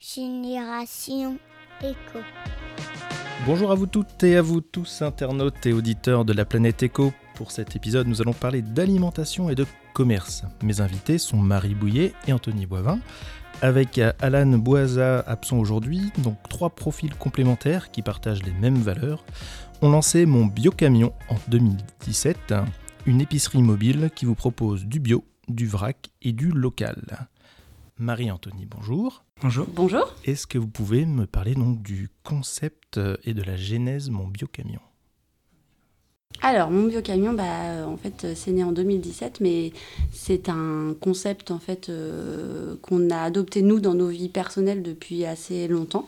Génération Éco. Bonjour à vous toutes et à vous tous, internautes et auditeurs de la planète Éco. Pour cet épisode, nous allons parler d'alimentation et de commerce. Mes invités sont Marie Bouillet et Anthony Boivin. Avec Alan Boisa absent aujourd'hui, donc trois profils complémentaires qui partagent les mêmes valeurs, ont lancé Mon Biocamion en 2017, une épicerie mobile qui vous propose du bio, du vrac et du local. Marie-Anthony, bonjour. Bonjour. Bonjour. Est-ce que vous pouvez me parler donc du concept et de la genèse Mon Biocamion? Alors, mon biocamion, bah, en fait, c'est né en 2017, mais c'est un concept en fait euh, qu'on a adopté nous dans nos vies personnelles depuis assez longtemps.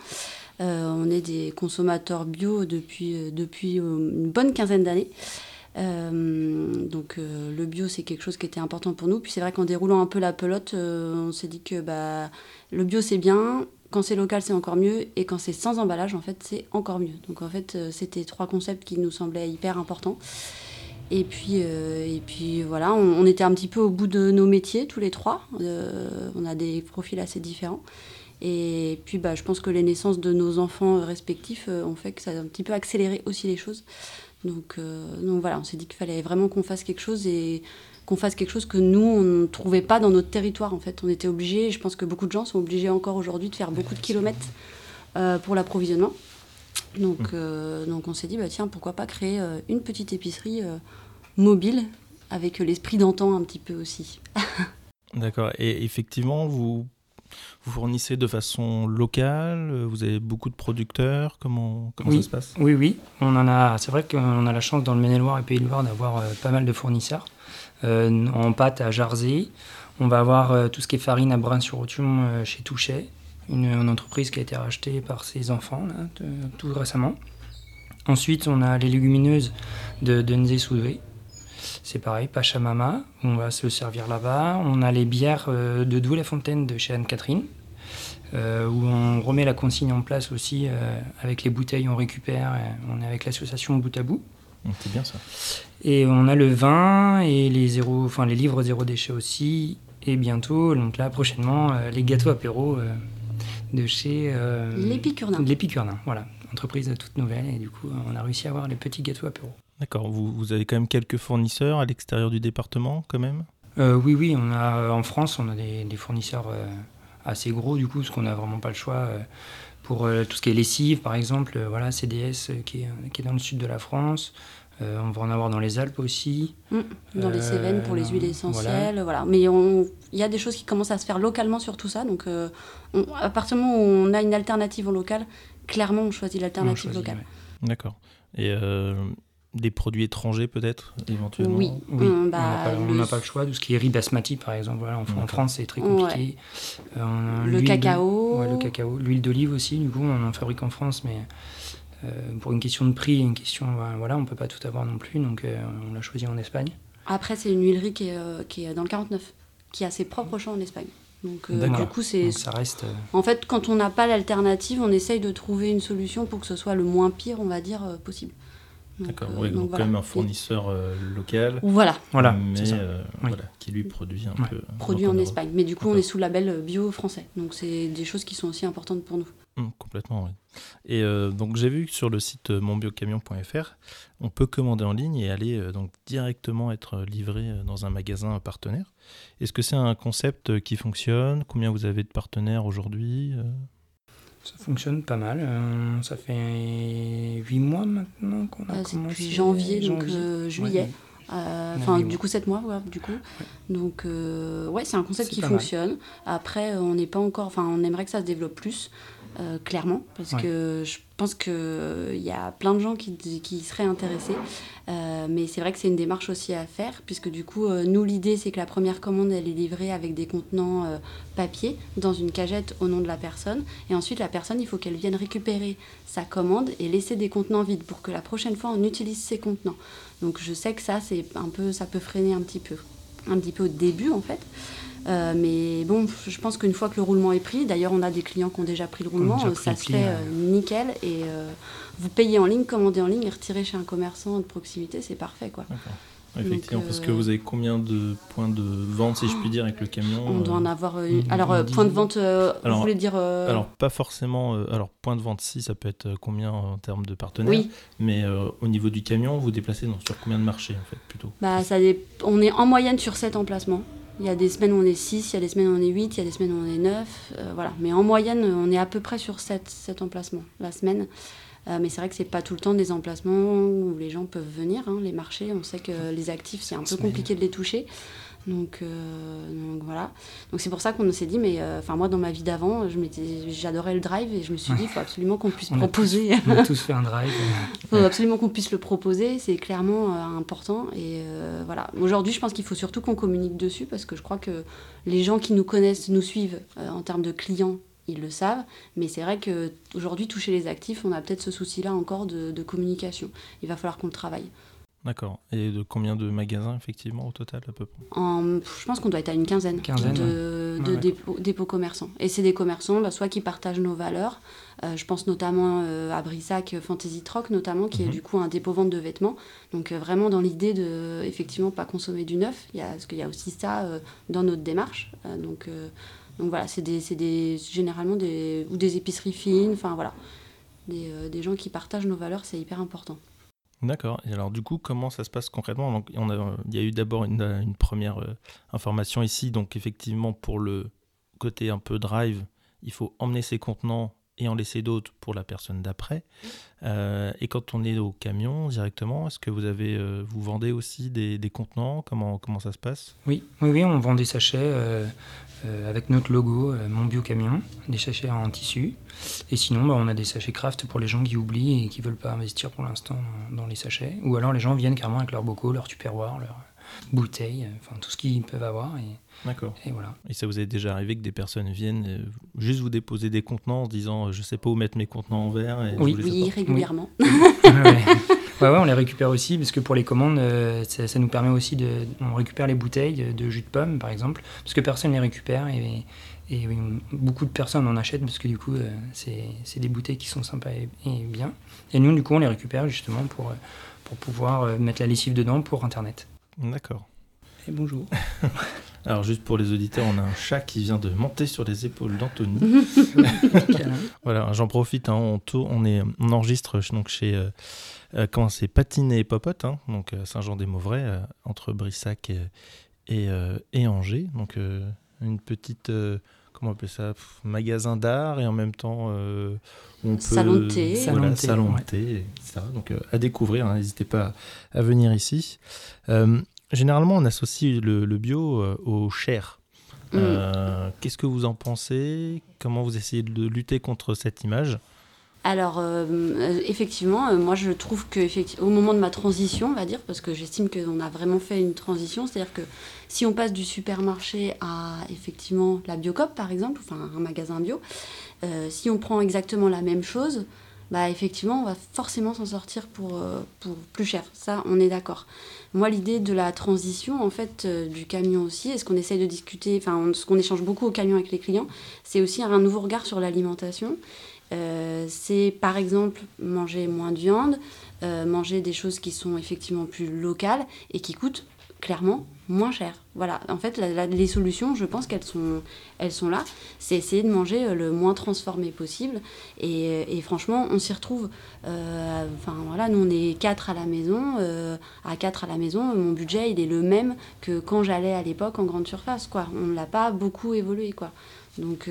Euh, on est des consommateurs bio depuis, euh, depuis une bonne quinzaine d'années. Donc le bio c'est quelque chose qui était important pour nous. Puis c'est vrai qu'en déroulant un peu la pelote, on s'est dit que bah, le bio c'est bien, quand c'est local, c'est encore mieux. Et quand c'est sans emballage, en fait, c'est encore mieux. Donc, en fait, euh, c'était trois concepts qui nous semblaient hyper importants. Et puis, euh, et puis voilà, on, était un petit peu au bout de nos métiers, tous les trois. Euh, on a des profils assez différents. Et puis, bah, je pense que les naissances de nos enfants respectifs ont fait que ça a un petit peu accéléré aussi les choses. Donc, donc voilà, on s'est dit qu'il fallait vraiment qu'on fasse quelque chose. Et qu'on fasse quelque chose que nous, on ne trouvait pas dans notre territoire. En fait, on était obligés, je pense que beaucoup de gens sont obligés encore aujourd'hui de faire beaucoup de kilomètres euh, pour l'approvisionnement. Donc, mmh. euh, donc on s'est dit, bah, tiens, pourquoi pas créer euh, une petite épicerie mobile avec l'esprit d'antan un petit peu aussi. D'accord. Et effectivement, vous, vous fournissez de façon locale Vous avez beaucoup de producteurs Comment, comment ça se passe? Oui, oui. On en a. C'est vrai qu'on a la chance dans le Maine-et-Loire et Pays-de-Loire d'avoir pas mal de fournisseurs. Euh, en pâte à Jarzé. On va avoir euh, tout ce qui est farine à Brin-sur-Authion euh, chez Touchet, une, entreprise qui a été rachetée par ses enfants tout récemment. Ensuite, on a les légumineuses de, de Souvé. C'est pareil, Pachamama, on va se servir là-bas. On a les bières de Douai-la-Fontaine de chez Anne-Catherine, où on remet la consigne en place aussi. avec les bouteilles, on récupère. on est avec l'association Bout à Bout. C'est bien ça. Et on a le vin et les, zéro, enfin, les livres zéro déchet aussi. Et bientôt, donc là, prochainement, euh, les gâteaux apéro euh, de chez. Euh, L'Épicurnin. L'Épicurnin, voilà. Entreprise toute nouvelle. Et du coup, on a réussi à avoir les petits gâteaux apéro. D'accord. Vous, vous, avez quand même quelques fournisseurs à l'extérieur du département, quand même? Oui, oui. On a, en France, on a des, des fournisseurs assez gros, du coup, parce qu'on n'a vraiment pas le choix pour tout ce qui est lessive, par exemple, voilà, CDS qui est, qui est, dans le sud de la France. Euh, on va en avoir dans les Alpes aussi. Mmh, dans les Cévennes pour les huiles essentielles. Voilà. Mais il y a des choses qui commencent à se faire localement sur tout ça. Donc, euh, à partir du moment où on a une alternative en local, clairement, on choisit l'alternative locale. D'accord. Et euh, des produits étrangers peut-être éventuellement Oui, mmh, bah, on n'a pas, le choix. Tout ce qui est riz basmati par exemple, voilà, en, France c'est très compliqué. le cacao. le cacao, l'huile d'olive aussi, du coup on en fabrique en France, mais euh, pour une question de prix, une question, euh, voilà, on peut pas tout avoir non plus, donc euh, on l'a choisi en Espagne. Après, c'est une huilerie qui est, qui est, dans le 49, qui a ses propres champs en Espagne. Donc, du coup, c'est. Ça reste. En fait, quand on n'a pas l'alternative, on essaye de trouver une solution pour que ce soit le moins pire, on va dire, possible. D'accord, oui, donc, quand même un fournisseur local. Voilà. Voilà. Mais voilà, qui lui produit un peu. Produit en Espagne. Mais du coup, on est sous label bio français. Donc, c'est des choses qui sont aussi importantes pour nous. Hum, complètement, oui. Et euh, donc j'ai vu que sur le site euh, monbiocamion.fr, on peut commander en ligne et aller euh, donc directement être livré dans un magasin partenaire. Est-ce que c'est un concept qui fonctionne? Combien vous avez de partenaires aujourd'hui ça fonctionne pas mal. ça fait 8 mois maintenant qu'on a commencé. Depuis janvier, donc juillet. Enfin, du coup, 7 mois, du coup. Donc, ouais, c'est un concept qui fonctionne. Après, on n'est pas encore. Enfin, on aimerait que ça se développe plus. Euh, clairement, parce que je pense qu'il euh, y a plein de gens qui, qui seraient intéressés. Euh, mais c'est vrai que c'est une démarche aussi à faire, puisque du coup, nous, l'idée, c'est que la première commande, elle est livrée avec des contenants papier dans une cagette au nom de la personne. Et ensuite, la personne, il faut qu'elle vienne récupérer sa commande et laisser des contenants vides pour que la prochaine fois, on utilise ces contenants. Donc je sais que ça, c'est un peu, ça peut freiner un petit peu, un petit peu au début, en fait. Euh, mais bon, je pense qu'une fois que le roulement est pris, d'ailleurs on a des clients qui ont déjà pris le roulement, ça se fait euh, nickel et euh, vous payez en ligne, commandez en ligne et retirez chez un commerçant de proximité, c'est parfait quoi. Effectivement, parce que vous avez combien de points de vente, si je puis dire, avec le camion On doit en avoir. alors, point de vente, alors, vous voulez dire. Alors, pas forcément. alors, point de vente, si, ça peut être combien en termes de partenaires. Oui. Mais au niveau du camion, vous déplacez sur combien de marchés, en fait, plutôt? Bah, ça On est en moyenne sur 7 emplacements. Il y a des semaines où on est 6, il y a des semaines où on est 8, il y a des semaines où on est 9. voilà. Mais en moyenne, on est à peu près sur 7, 7 emplacements la semaine. Euh, mais c'est vrai que c'est pas tout le temps des emplacements où les gens peuvent venir. Hein, les marchés, on sait que les actifs, c'est un peu compliqué de les toucher. Donc, euh, donc, voilà. Donc c'est pour ça qu'on s'est dit, mais euh, enfin moi dans ma vie d'avant, j'adorais le drive et je me suis dit, il faut absolument qu'on puisse proposer. on a tous fait un drive. Il faut absolument qu'on puisse le proposer, c'est clairement important. Et voilà. Aujourd'hui, je pense qu'il faut surtout qu'on communique dessus parce que je crois que les gens qui nous connaissent, nous suivent en termes de clients ils le savent, mais c'est vrai qu'aujourd'hui, toucher les actifs, on a peut-être ce souci-là encore de, communication. Il va falloir qu'on le travaille. D'accord. Et de combien de magasins, effectivement, au total, à peu près? Je pense qu'on doit être à une quinzaine, de, dépôts, commerçants. Et c'est des commerçants, bah, soit qui partagent nos valeurs. Euh, je pense notamment euh, à Brissac Fantasy Troc, notamment, qui est mhm. du coup un dépôt-vente de vêtements. Donc, euh, vraiment dans l'idée de, effectivement, pas consommer du neuf. Il y a, parce qu'il y a aussi ça dans notre démarche. donc, donc voilà, c'est des, généralement des, ou des épiceries fines, enfin voilà, des, euh, des gens qui partagent nos valeurs, c'est hyper important. D'accord. Et alors du coup, comment ça se passe concrètement? Donc, Il y a eu d'abord une, première euh, information ici. Donc effectivement, pour le côté un peu drive, il faut emmener ses contenants et en laisser d'autres pour la personne d'après. Euh, et quand on est au camion directement, est-ce que vous avez, vous vendez aussi des, des, contenants? Comment, comment ça se passe? Oui, oui, oui, on vend des sachets. Euh, avec notre logo, euh, mon biocamion, des sachets en tissu. Et sinon, bah, on a des sachets craft pour les gens qui oublient et qui veulent pas investir pour l'instant dans, les sachets. Ou alors les gens viennent carrément avec leurs bocaux, leurs tupperware, leurs bouteilles, enfin tout ce qu'ils peuvent avoir. Et, D'accord. Et voilà. Et ça vous est déjà arrivé que des personnes viennent euh, juste vous déposer des contenants en disant je sais pas où mettre mes contenants en verre et Oui, oui régulièrement. Ouais, on les récupère aussi parce que pour les commandes, euh, ça, nous permet aussi de. On récupère les bouteilles de jus de pomme, par exemple, parce que personne ne les récupère et, et, beaucoup de personnes en achètent parce que du coup, euh, c'est des bouteilles qui sont sympas et, bien. Et nous, du coup, on les récupère justement pour, euh, pour pouvoir mettre la lessive dedans pour Internet. D'accord. Et bonjour. Alors juste pour les auditeurs, on a un chat qui vient de monter sur les épaules d'Anthony. voilà, j'en profite, hein, on, on, est, on enregistre donc chez euh, comment c'est Patiné et Popote, hein, donc euh, Saint-Jean-des-Mauvrais, euh, entre Brissac et, et, Angers. Donc une petite comment on appelle ça, magasin d'art et en même temps on peut salon de thé, voilà, salon thé, etc. Donc à découvrir, hein, n'hésitez pas à, venir ici. généralement, on associe le, bio au cher. Mm. Qu'est-ce que vous en pensez? Comment vous essayez de lutter contre cette image? Alors, euh, effectivement, euh, moi je trouve que au moment de ma transition, on va dire, parce que j'estime qu'on a vraiment fait une transition, c'est-à-dire que si on passe du supermarché à effectivement la Biocop par exemple, enfin un magasin bio, euh, si on prend exactement la même chose, bah effectivement on va forcément s'en sortir pour, pour plus cher. Ça, on est d'accord. Moi, l'idée de la transition, en fait, du camion aussi, et ce qu'on essaye de discuter, enfin, ce qu'on échange beaucoup au camion avec les clients, c'est aussi un nouveau regard sur l'alimentation euh, c'est par exemple manger moins de viande, euh, manger des choses qui sont effectivement plus locales et qui coûtent clairement moins cher. Voilà, en fait, les solutions, je pense qu'elles sont, elles sont là. C'est essayer de manger euh, le moins transformé possible. Et, franchement, on s'y retrouve. enfin, voilà, nous, on est quatre à la maison. à quatre à la maison, mon budget, il est le même que quand j'allais à l'époque en grande surface. Quoi. On ne l'a pas beaucoup évolué. Quoi. Donc,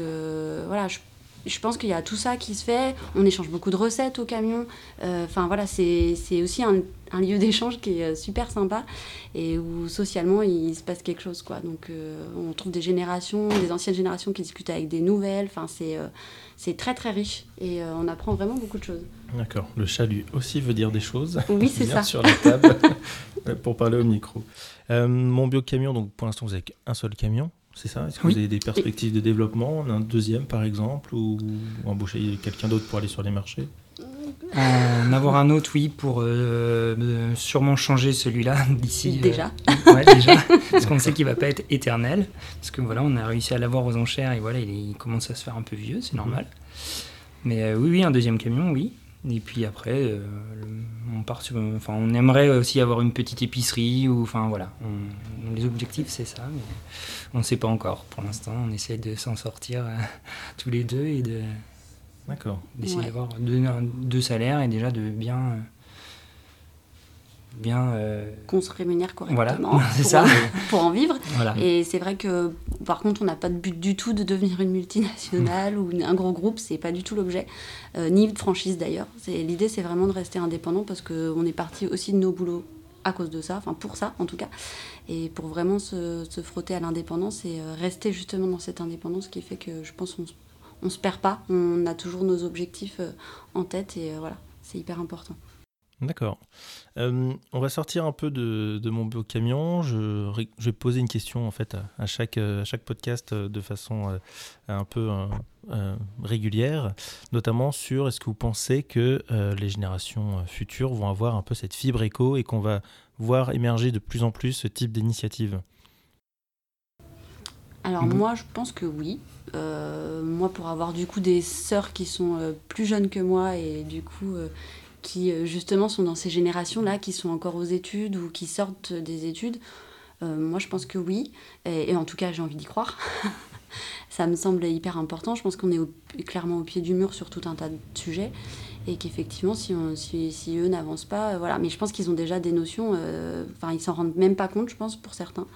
voilà, je je pense qu'il y a tout ça qui se fait. On échange beaucoup de recettes au camion. Euh, enfin voilà, c'est aussi un, lieu d'échange qui est euh, super sympa et où socialement il se passe quelque chose. Quoi. Donc euh, on trouve des générations, des anciennes générations qui discutent avec des nouvelles. Enfin, c'est très très riche et on apprend vraiment beaucoup de choses. D'accord. Le chat lui aussi veut dire des choses. Oui, c'est ça. sur la table pour parler au micro. mon bio-camion, donc pour l'instant vous avez un seul camion c'est ça Est-ce que vous avez des perspectives de développement Un deuxième, par exemple Ou, embaucher quelqu'un d'autre pour aller sur les marchés? En avoir un autre, oui, pour euh, euh, sûrement changer celui-là d'ici. Euh, déjà. ouais, déjà. parce qu'on sait qu'il va pas être éternel. Parce que voilà, on a réussi à l'avoir aux enchères et voilà, il, commence à se faire un peu vieux, c'est normal. Mais oui, oui, un deuxième camion, oui. Et puis après, euh, on part sur, enfin, on aimerait aussi avoir une petite épicerie ou, enfin voilà. les objectifs c'est ça, mais on ne sait pas encore. Pour l'instant, on essaie de s'en sortir euh, tous les deux et de, d'accord, d'essayer d'avoir deux, deux, salaires et déjà de bien bien. Euh, Qu'on se rémunère correctement voilà, pour, ça. pour en vivre. Et c'est vrai que, par contre, on n'a pas de but du tout de devenir une multinationale ou un gros groupe, c'est pas du tout l'objet, euh, ni de franchise d'ailleurs. L'idée, c'est vraiment de rester indépendant parce qu'on est parti aussi de nos boulots à cause de ça, enfin pour ça en tout cas, et pour vraiment se, se frotter à l'indépendance et euh, rester justement dans cette indépendance qui fait que je pense qu'on on se perd pas, on a toujours nos objectifs en tête et voilà, c'est hyper important. D'accord. Euh, on va sortir un peu de, mon beau camion. Je, vais poser une question en fait à, chaque, à chaque podcast euh, de façon euh, un peu régulière, notamment sur est-ce que vous pensez que les générations futures vont avoir un peu cette fibre éco et qu'on va voir émerger de plus en plus ce type d'initiative? Alors mhm. moi je pense que oui. moi pour avoir du coup des sœurs qui sont plus jeunes que moi et du coup qui euh, justement sont dans ces générations-là, qui sont encore aux études ou qui sortent des études euh, Moi, je pense que oui. Et, en tout cas, j'ai envie d'y croire. ça me semble hyper important. Je pense qu'on est clairement au pied du mur sur tout un tas de sujets. Et qu'effectivement, si, eux n'avancent pas, euh, voilà. Mais je pense qu'ils ont déjà des notions. Enfin, ils s'en rendent même pas compte, je pense, pour certains.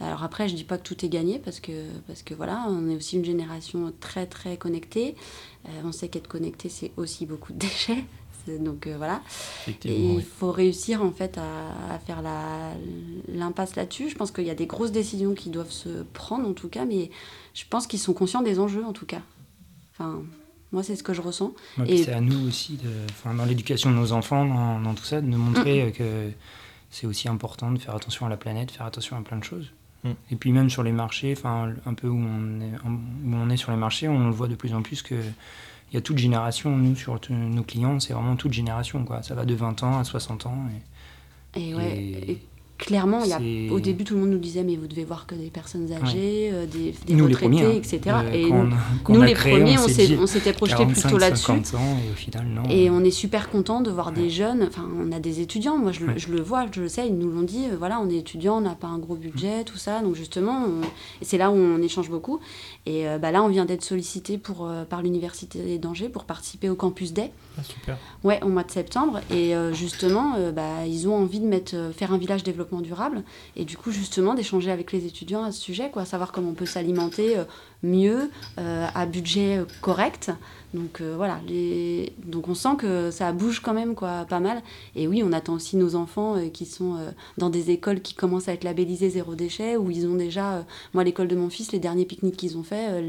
Alors après, je dis pas que tout est gagné parce que, parce que voilà, on est aussi une génération très très connectée. on sait qu'être connecté, c'est aussi beaucoup de déchets. Donc euh, voilà. Et il faut réussir en fait à, faire l'impasse là-dessus. Je pense qu'il y a des grosses décisions qui doivent se prendre en tout cas, mais je pense qu'ils sont conscients des enjeux en tout cas. Enfin, moi c'est ce que je ressens. et c'est à nous aussi, de, dans l'éducation de nos enfants, dans, tout ça, de nous montrer mm. que c'est aussi important de faire attention à la planète, faire attention à plein de choses. Mm. Et puis même sur les marchés, enfin un peu où on, est, où on est sur les marchés, on le voit de plus en plus que il y a toute génération, nous, sur nos clients, c'est vraiment toute génération. Quoi. Ça va de 20 ans à 60 ans. Et, ouais, clairement, y a, au début, tout le monde nous disait, mais vous devez voir que des personnes âgées, euh, des, des retraités, etc. et nous, les premiers, on s'était projeté plutôt là-dessus. Et, on est super content de voir des jeunes, enfin, on a des étudiants, moi je, je, le vois, je le sais, ils nous l'ont dit, euh, voilà, on est étudiant, on n'a pas un gros budget, tout ça, donc justement, c'est là où on échange beaucoup. Et euh, bah, là, on vient d'être sollicité pour, par l'Université d'Angers pour participer au Campus Day. Ah, super. Ouais, au mois de septembre. Et justement, bah, ils ont envie de mettre, faire un village développement durable. Et du coup, justement, d'échanger avec les étudiants à ce sujet, quoi, savoir comment on peut s'alimenter euh, mieux, euh, à budget euh, correct. Donc voilà, les... donc on sent que ça bouge quand même quoi, pas mal. Et oui, on attend aussi nos enfants qui sont dans des écoles qui commencent à être labellisées zéro déchet, où ils ont déjà, moi l'école de mon fils, les derniers pique-niques qu'ils ont fait,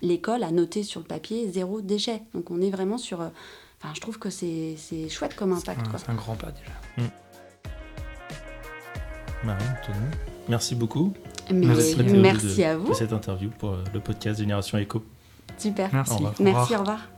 l'école a noté sur le papier zéro déchet. Donc on est vraiment sur... Enfin, je trouve que c'est chouette comme impact. C'est un, grand pas déjà. Mm. Marine, Tony, merci beaucoup. Merci, merci à vous. Pour cette interview pour euh, le podcast Génération Echo. Super. Merci. Merci, au revoir.